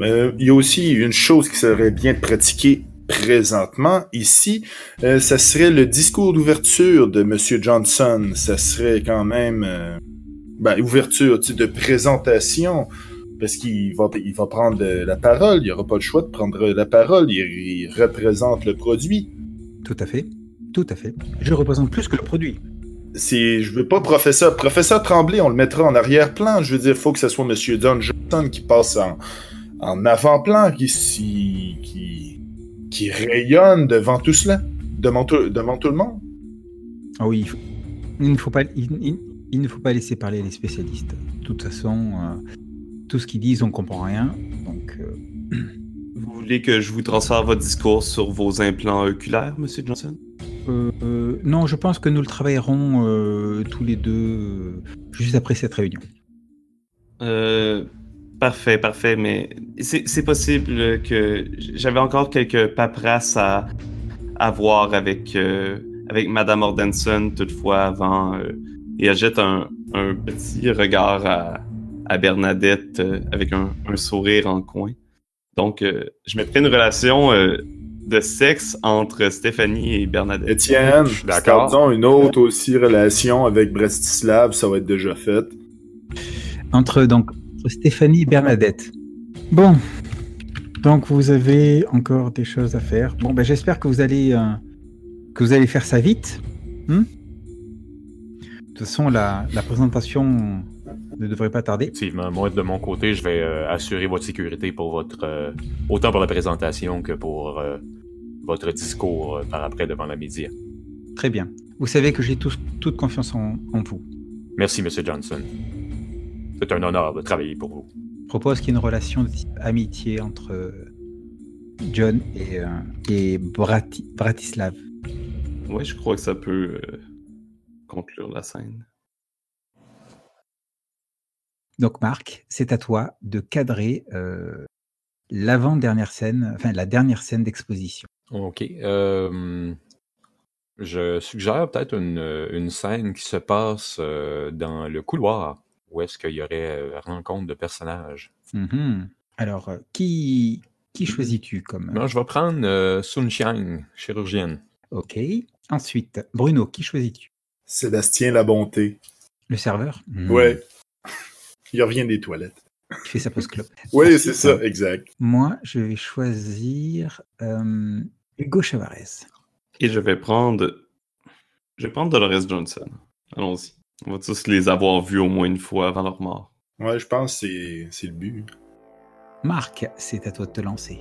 Il y a aussi une chose qui serait bien pratiquée présentement ici, euh, ça serait le discours d'ouverture de Monsieur Johnson. Ça serait quand même euh, ben, ouverture tu sais, de présentation, parce qu'il va, il va prendre la parole. Il n'y aura pas le choix de prendre la parole. Il, il représente le produit. Tout à fait. Tout à fait. Je représente plus que le produit. C'est, je veux pas professeur, professeur Tremblay, on le mettra en arrière-plan. Je veux dire, faut que ce soit Monsieur John Johnson qui passe en, en avant-plan, qui, qui, qui rayonne devant tout cela, devant tout, devant tout le monde? Ah oui, il, faut- il ne faut pas, il, il- il ne faut pas laisser parler les spécialistes. De toute façon, euh, tout ce qu'ils disent, on comprend rien. Donc, euh, [clears throat] Vous voulez que je vous transfère votre discours sur vos implants oculaires, Monsieur Johnson? euh, euh, non, je pense que nous le travaillerons euh, tous les deux euh, juste après cette réunion. Euh, parfait, parfait, mais c'est possible que j'avais encore quelques paperasses à, à voir avec, euh, avec Madame Ordenson toutefois avant. euh, et elle jette un, un petit regard à, à Bernadette euh, avec un, un sourire en coin. Donc, euh, je mettrai une relation euh, de sexe entre Stéphanie et Bernadette. Étienne, d'accord. une autre aussi relation avec Brestislav, ça va être déjà fait. Entre donc Stéphanie et Bernadette. Bon, donc vous avez encore des choses à faire. Bon, ben j'espère que vous allez euh, que vous allez faire ça vite. Hmm de toute façon, la, la présentation ne devrait pas tarder. Effectivement, moi de mon côté, je vais euh, assurer votre sécurité pour votre euh, autant pour la présentation que pour euh, votre discours euh, par après devant la média. Très bien. Vous savez que j'ai toute confiance en, en vous. Merci, Monsieur Johnson. C'est un honneur de travailler pour vous. Je propose qu'il y ait une relation de type amitié entre euh, John et, euh, et Brati- Bratislav. Ouais, je crois que ça peut euh, conclure la scène. Donc Marc, c'est à toi de cadrer euh, l'avant-dernière scène, enfin la dernière scène d'exposition. Ok. euh, je suggère peut-être une, une scène qui se passe euh, dans le couloir, où est-ce qu'il y aurait euh, rencontre de personnages. Mhm. Alors, euh, qui, qui choisis-tu comme... Non, je vais prendre euh, Sun Xiang, chirurgienne. Ok. Ensuite, Bruno, qui choisis-tu? Sébastien La Bonté. Le serveur? Mhm. Ouais. [laughs] Il revient des toilettes. Qui fait sa pause clope. [laughs] Oui, c'est ça, exact. Moi, je vais choisir euh, Hugo Chavarez. Et je vais prendre. Je vais prendre Dolores Johnson. Allons-y. On va tous les avoir vus au moins une fois avant leur mort. Ouais, je pense que c'est, c'est le but. Marc, c'est à toi de te lancer.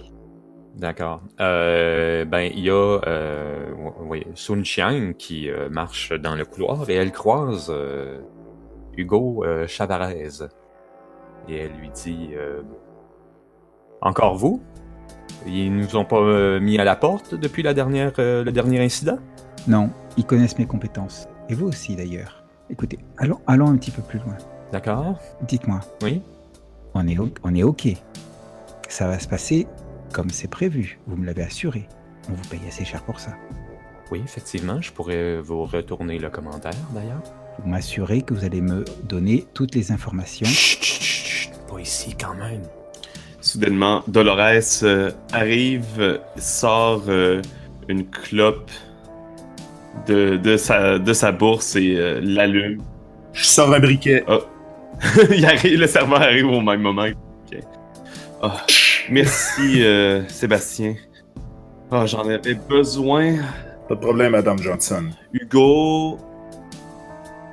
D'accord. Euh, ben, il y a euh, oui, Sun Xiang qui euh, marche dans le couloir et elle croise euh, Hugo euh, Chavarez. Et elle lui dit euh, Encore vous? Ils nous ont pas euh, mis à la porte depuis la dernière, euh, le dernier incident? Non, ils connaissent mes compétences. Et vous aussi d'ailleurs. Écoutez, allons, allons un petit peu plus loin. D'accord Dites-moi, Oui on est, on est OK. Ça va se passer comme c'est prévu. Vous me l'avez assuré. On vous paye assez cher pour ça. Oui, effectivement, je pourrais vous retourner le commentaire d'ailleurs. Vous m'assurez que vous allez me donner toutes les informations. Chut, chut, chut, chut, pas ici quand même. soudainement, Dolores euh, arrive, sort euh, une clope de, de, sa, de sa bourse et euh, l'allume. Je sors un briquet. [laughs] Il arrive, le serveur arrive au même moment. Ah, merci, [laughs] euh, Sébastien. Ah, J'en avais besoin. Pas de problème, Madame Johnson. Hugo.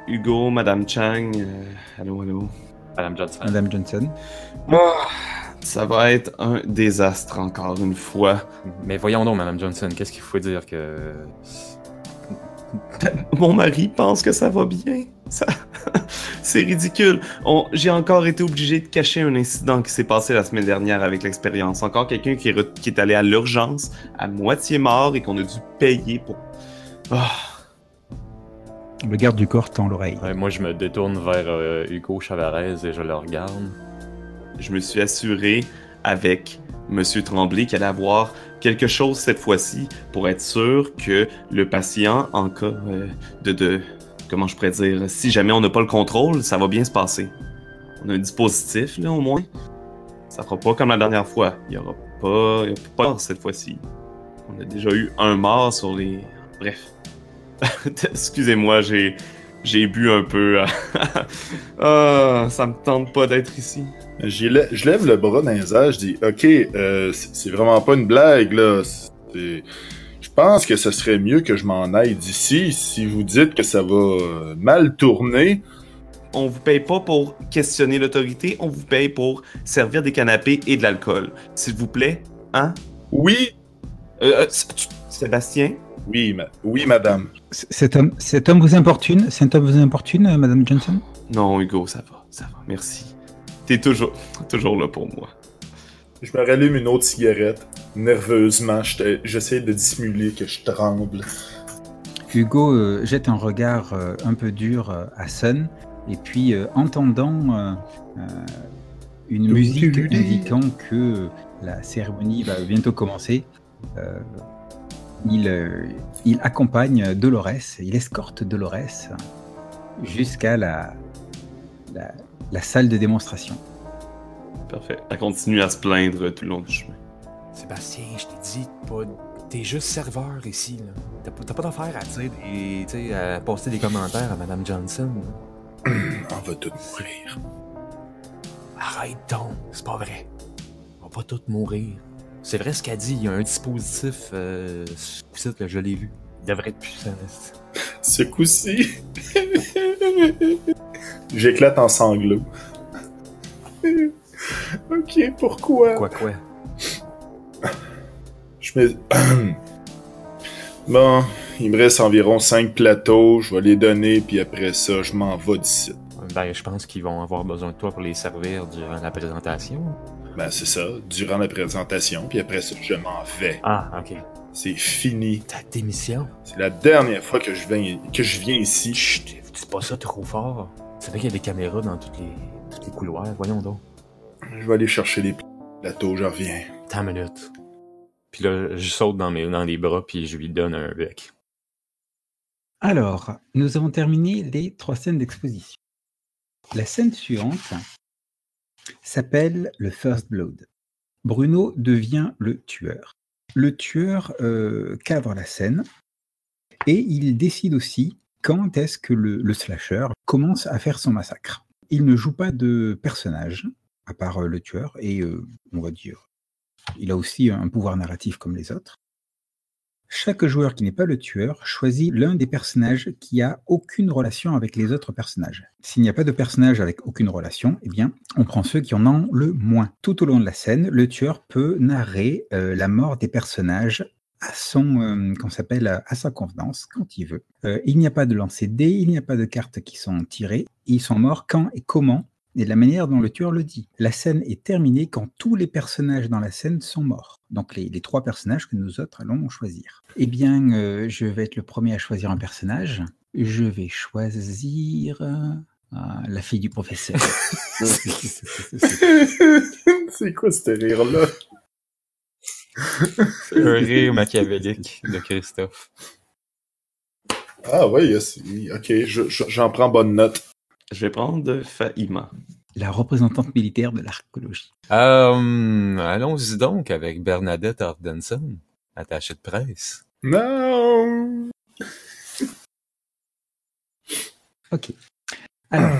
Hugo, Madame Chang. euh, allô, allô. Madame Johnson. Madame Johnson. Ah, ça va être un désastre encore une fois. Mais voyons donc, Madame Johnson, qu'est-ce qu'il faut dire que. [laughs] Mon mari pense que ça va bien. Ça... [laughs] C'est ridicule. On- J'ai encore été obligé de cacher un incident qui s'est passé la semaine dernière avec l'expérience. Encore quelqu'un qui, est re- qui est allé à l'urgence, à moitié mort et qu'on a dû payer pour. Ah, Le garde du corps tend l'oreille. Ouais, moi, je me détourne vers euh, Hugo Chavarez et je le regarde. je me suis assuré avec Monsieur Tremblay qu'il allait avoir quelque chose cette fois-ci pour être sûr que le patient, en cas euh, de, de. Comment je pourrais dire Si jamais on n'a pas le contrôle, ça va bien se passer. On a un dispositif, là, au moins. Ça fera pas comme la dernière fois. Il y aura pas. Il y pas mort cette fois-ci. On a déjà eu un mort sur les. Bref. [laughs] Excusez-moi, j'ai. J'ai bu un peu. [laughs] ah, ça me tente pas d'être ici. Lè- Je lève le bras dans les airs, je dis Ok, euh, c'est vraiment pas une blague, là. Je pense que ce serait mieux que je m'en aille d'ici si vous dites que ça va euh, mal tourner. On vous paye pas pour questionner l'autorité, on vous paye pour servir des canapés et de l'alcool. S'il vous plaît, hein? Oui, Euh, Sébastien? Oui, ma- oui, madame. C- Cet homme, cet homme vous importune? Cet homme vous importune, euh, Madame Johnson? Non, Hugo, ça va, ça va, merci. T'es toujours, toujours là pour moi. Je me rallume une autre cigarette. Nerveusement, j'essaie de dissimuler que je tremble. Hugo euh, jette un regard euh, un peu dur euh, à Sun, et puis euh, entendant euh, euh, une musique indiquant que la cérémonie va bientôt commencer, euh, il, euh, il accompagne Dolores, il escorte Dolores jusqu'à la, la, la salle de démonstration. Parfait. Elle continue à se plaindre tout le long du chemin. Sébastien, je t'ai dit, pas... t'es juste serveur ici. là. T'as pas, pas d'affaire à dire à poster des commentaires à Madame Johnson. On va tous mourir. Arrête donc, c'est pas vrai. On va pas tous mourir. C'est vrai ce qu'elle dit, il y a un dispositif. Euh, ce coup-ci, là, je l'ai vu. Il devrait être puissant. Ce coup-ci. J'éclate en sanglots. ok, pourquoi? Quoi, quoi? Je me... [clears throat] bon, il me reste environ 5 plateaux, je vais les donner, puis après ça, je m'en vais d'ici. Ben, je pense qu'ils vont avoir besoin de toi pour les servir durant la présentation. Ben, c'est ça, durant la présentation, puis après ça, je m'en vais. Ah, ok. C'est fini. Ta démission? C'est la dernière fois que je viens, que je viens ici. Chut, dis pas ça trop fort. Tu savais qu'il y a des caméras dans toutes les, tous les couloirs, voyons donc. Je vais aller chercher les plateaux, je reviens. T'as une minute. Puis là, je saute dans, mes, dans les bras, puis je lui donne un bec. Alors, nous avons terminé les trois scènes d'exposition. La scène suivante s'appelle le First Blood. Bruno devient le tueur. Le tueur euh, cadre la scène et il décide aussi quand est-ce que le, slasher commence à faire son massacre. Il ne joue pas de personnage, à part euh, le tueur, et euh, on va dire, il a aussi un pouvoir narratif comme les autres. Chaque joueur qui n'est pas le tueur choisit l'un des personnages qui a aucune relation avec les autres personnages. S'il n'y a pas de personnage avec aucune relation, eh bien, on prend ceux qui en ont le moins. Tout au long de la scène, le tueur peut narrer euh, la mort des personnages à son, euh, qu'on s'appelle à sa convenance quand il veut. Euh, il n'y a pas de lancer de dés, il n'y a pas de cartes qui sont tirées. Ils sont morts quand et comment et de la manière dont le tueur le dit. La scène est terminée quand tous les personnages dans la scène sont morts. Donc les, les trois personnages que nous autres allons choisir. Eh bien, euh, je vais être le premier à choisir un personnage. Je vais choisir euh, ah, la fille du professeur. [laughs] [laughs] c'est quoi ce rire-là? un rire machiavélique de Christophe. Ah oui, ok, je- je- j'en prends bonne note. Je vais prendre Faima. la représentante militaire de l'archéologie. Euh, Allons-y donc avec Bernadette Ordenson, attachée de presse. Non! Ok. Alors,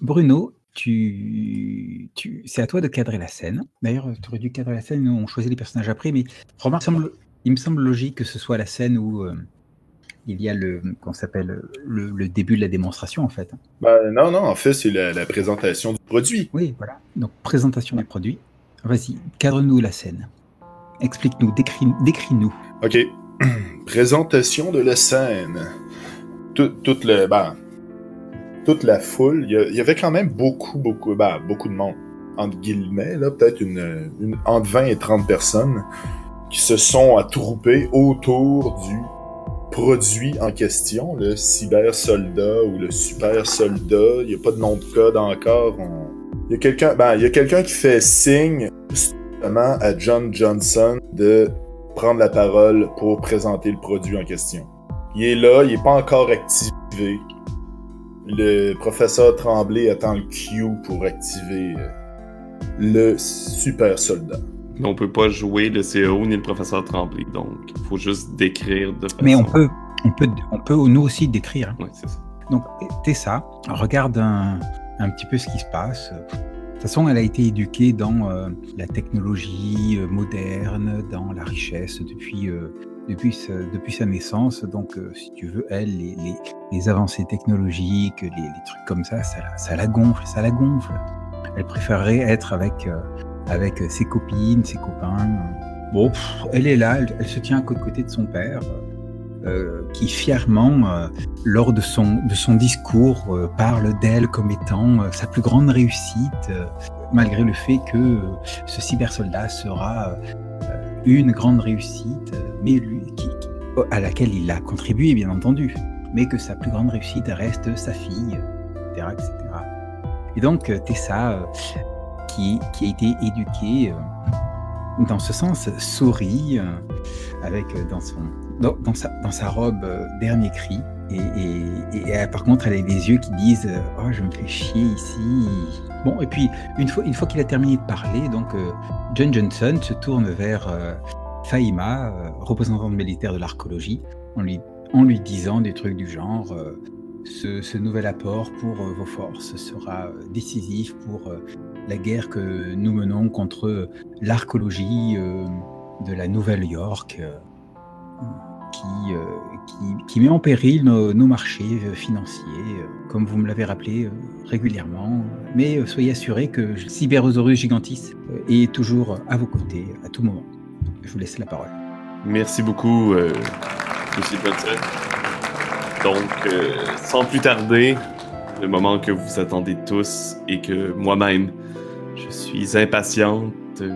Bruno, tu, tu, c'est à toi de cadrer la scène. D'ailleurs, tu aurais dû cadrer la scène, nous on choisit les personnages après, mais remarque, il me semble, il me semble logique que ce soit la scène où euh, il y a le, qu'on s'appelle, le, le début de la démonstration en fait. Ben, non, non, en fait, c'est la, la présentation du produit. Oui, voilà. Donc, présentation du produit. Vas-y, cadre-nous la scène. Explique-nous, décris, décris-nous. OK. [clears throat] présentation de la scène. Tout, toute le, ben, toute la foule, il y, avait quand même beaucoup, beaucoup, ben, beaucoup de monde, entre guillemets, là, peut-être une, une, entre 20 et 30 personnes qui se sont attroupées autour du produit en question, le cyber soldat ou le super soldat. Il n'y a pas de nom de code encore. On- Il y a quelqu'un, ben, quelqu'un qui fait signe justement à John Johnson de prendre la parole pour présenter le produit en question. Il est là, il n'est pas encore activé. Le professeur Tremblay attend le Q pour activer euh, le super soldat. Mais on peut pas jouer le CEO ni le professeur Tremblay, donc il faut juste décrire de façon... Mais on peut, on peut, on peut nous aussi décrire. Ouais, c'est ça. Donc, t'es ça, regarde un, un petit peu ce qui se passe. De toute façon, elle a été éduquée dans euh, la technologie euh, moderne, dans la richesse depuis, euh, depuis, sa, depuis sa naissance. Donc, si tu veux, elle, les, les, les avancées technologiques, les, les trucs comme ça, ça, la- ça la gonfle, ça la gonfle. Elle préférerait être avec, avec ses copines, ses copains. Bon, elle est là, elle, se tient à côté de son père, euh, qui fièrement euh, lors de son, de son discours, euh, parle d'elle comme étant euh, sa plus grande réussite, euh, malgré le fait que euh, ce cybersoldat sera euh, une grande réussite, euh, mais à laquelle il a contribué, bien entendu, mais que sa plus grande réussite reste sa fille, etc. etc. Et donc, euh, Tessa, euh, qui, a été éduquée euh, dans ce sens, sourit euh, avec euh, dans son dans, sa, robe dernier cri. Et, par contre, elle a des yeux qui disent Oh, je me fais chier ici. Bon, et puis, une fois, une fois qu'il a terminé de parler, donc John Johnson se tourne vers euh, Faïma, euh, représentante militaire de l'archéologie, en lui, en lui disant des trucs du genre ce, nouvel apport pour vos forces sera décisif pour la guerre que nous menons contre l'archéologie euh, de la Nouvelle-York. euh, qui, euh, qui, qui met en péril nos, marchés financiers, comme vous me l'avez rappelé régulièrement. Mais soyez assurés que Cyberosaurus Gigantis est toujours à vos côtés à tout moment. Je vous laisse la parole. Merci beaucoup, euh, Monsieur Johnson. Donc, sans plus tarder, le moment que vous attendez tous et que moi-même, je suis impatiente de,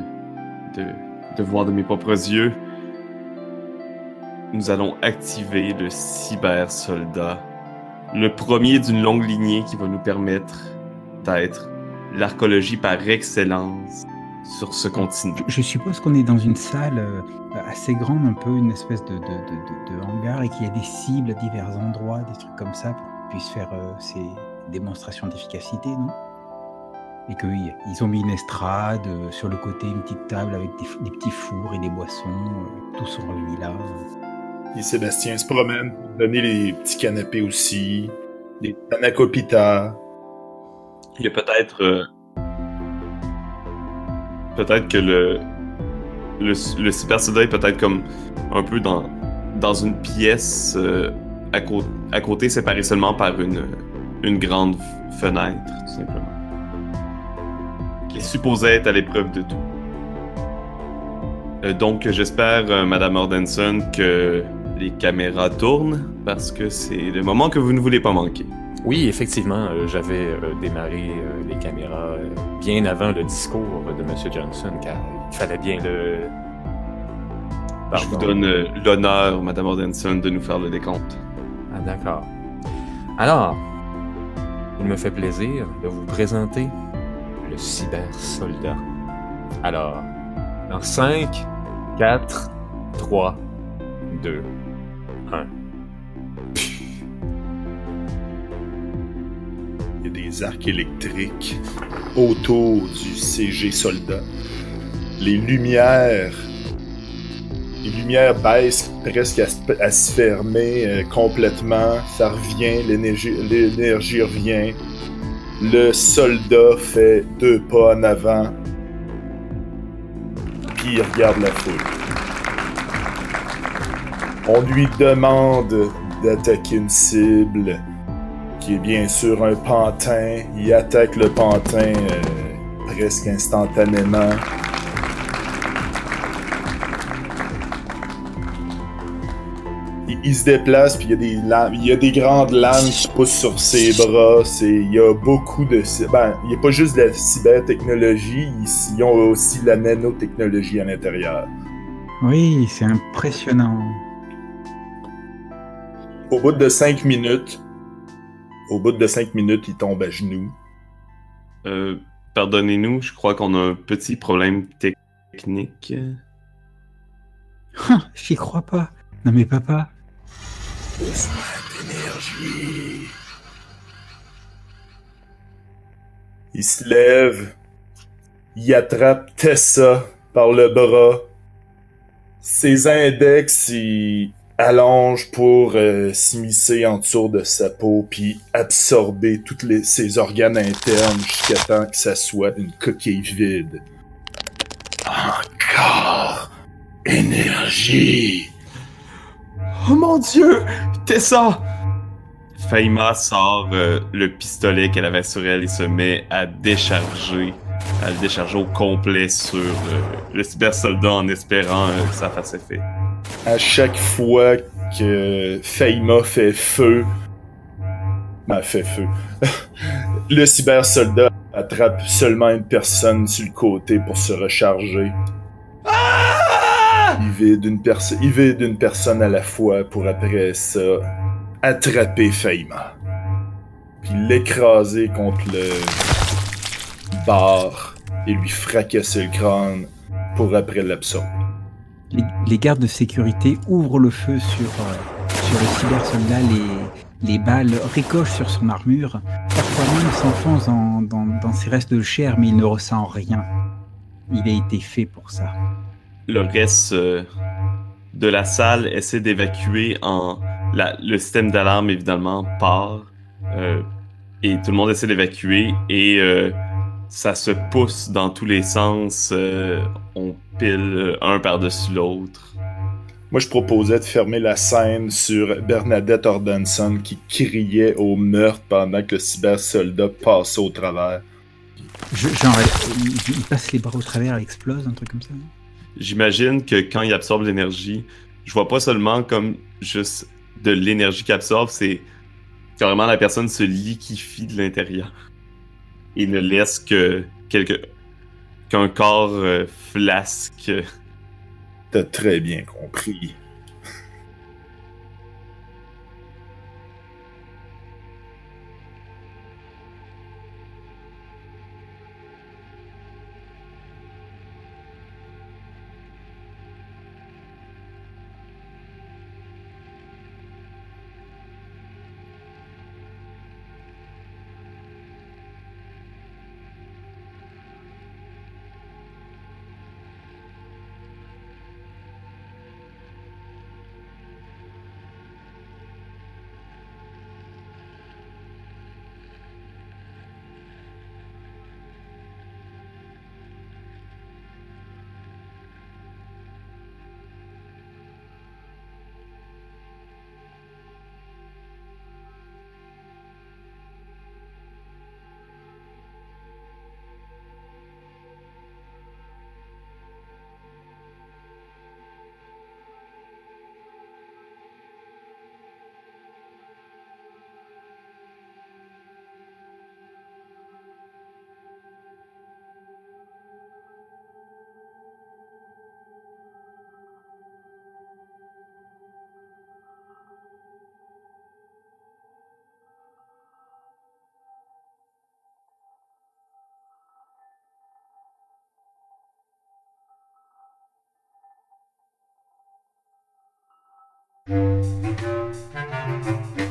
de, voir de mes propres yeux, nous allons activer le cyber soldat, le premier d'une longue lignée qui va nous permettre d'être l'archéologie par excellence sur ce continent. Je, suppose qu'on est dans une salle euh, assez grande, un peu une espèce de- de hangar, et qu'il y a des cibles à divers endroits, des trucs comme ça, pour qu'on puisse faire euh, ces démonstrations d'efficacité, non? Et qu'ils ils ont mis une estrade, euh, sur le côté une petite table avec des, petits fours et des boissons, euh, tous sont réunis là. Et Sébastien se promène donner les petits canapés aussi, des panacopita. Il y a peut-être. euh, peut-être que le. Le, le soldat est peut-être comme un peu dans, dans une pièce euh, à côté, séparée seulement par une, une grande fenêtre, tout simplement. Qui est supposée être à l'épreuve de tout. Euh, donc, j'espère, euh, Madame Ordenson, que les caméras tournent, parce que c'est le moment que vous ne voulez pas manquer. Oui, effectivement, euh, j'avais euh, démarré les caméras bien avant le discours de M. Johnson, car il fallait bien le... Je vous donne l'honneur, Madame Ordenson, de nous faire le décompte. Ah, d'accord. Alors, il me fait plaisir de vous présenter le cyber soldat. Alors, dans 5, 4, 3, 2, 1. Il y a des arcs électriques autour du CG soldat. Les lumières. Les lumières baissent presque à, se- fermer euh, complètement. Ça revient, l'énergie l'énergie revient. Le soldat fait deux pas en avant. Puis il regarde la foule. On lui demande d'attaquer une cible qui est bien sûr un pantin. Il attaque le pantin euh, presque instantanément. Il, il se déplace, puis il y, a des lames- il y a des grandes lames qui poussent sur ses bras. C'est, il y a beaucoup de... Ben, il n'y a pas juste de la cybertechnologie, ils, ils ont aussi la nanotechnologie à l'intérieur. Oui, c'est impressionnant. Au bout de 5 minutes, au bout de 5 minutes, il tombe à genoux. Euh, Pardonnez-nous, je crois qu'on a un petit problème technique. Ah, J'y crois pas. Non mais papa, D'énergie. Il se lève. Il attrape Tessa par le bras. Ses index, il allonge pour euh, s'immiscer en dessous de sa peau puis absorber tous ses organes internes jusqu'à temps que ça soit une coquille vide. Encore énergie. Oh mon dieu! Tessa! Faima sort euh, le pistolet qu'elle avait sur elle et se met à décharger, à le décharger au complet sur euh, le cybersoldat en espérant euh, que ça fasse effet. à chaque fois que Faima fait feu, ben, fait feu, [laughs] le cybersoldat attrape seulement une personne sur le côté pour se recharger. Il vide une, perso- il vide une personne à la fois pour après ça attraper Faima. Puis l'écraser contre le bar et lui fracasser le crâne pour après l'absorber. les, les gardes de sécurité ouvrent le feu sur, euh, sur le cybersoldat. Les, les balles ricochent sur son armure. Parfois même s'enfoncent dans, dans, dans ses restes de chair, mais il ne ressent rien. Il a été fait pour ça. Le reste euh, de la salle essaie d'évacuer en... la- le système d'alarme, évidemment, part. euh, et tout le monde essaie d'évacuer et euh, ça se pousse dans tous les sens. euh, on pile un par-dessus l'autre. Moi, je proposais de fermer la scène sur Bernadette Ordanson qui criait au meurtre pendant que le cybersoldat passait au travers. Je- genre, il, il passe les bras au travers, il explose, un truc comme ça. non J'imagine que quand il absorbe l'énergie, je vois pas seulement comme juste de l'énergie qu'il absorbe, c'est carrément la personne se liquifie de l'intérieur. Et ne laisse que quelque qu'un corps euh, flasque. T'as très bien compris. Thank you.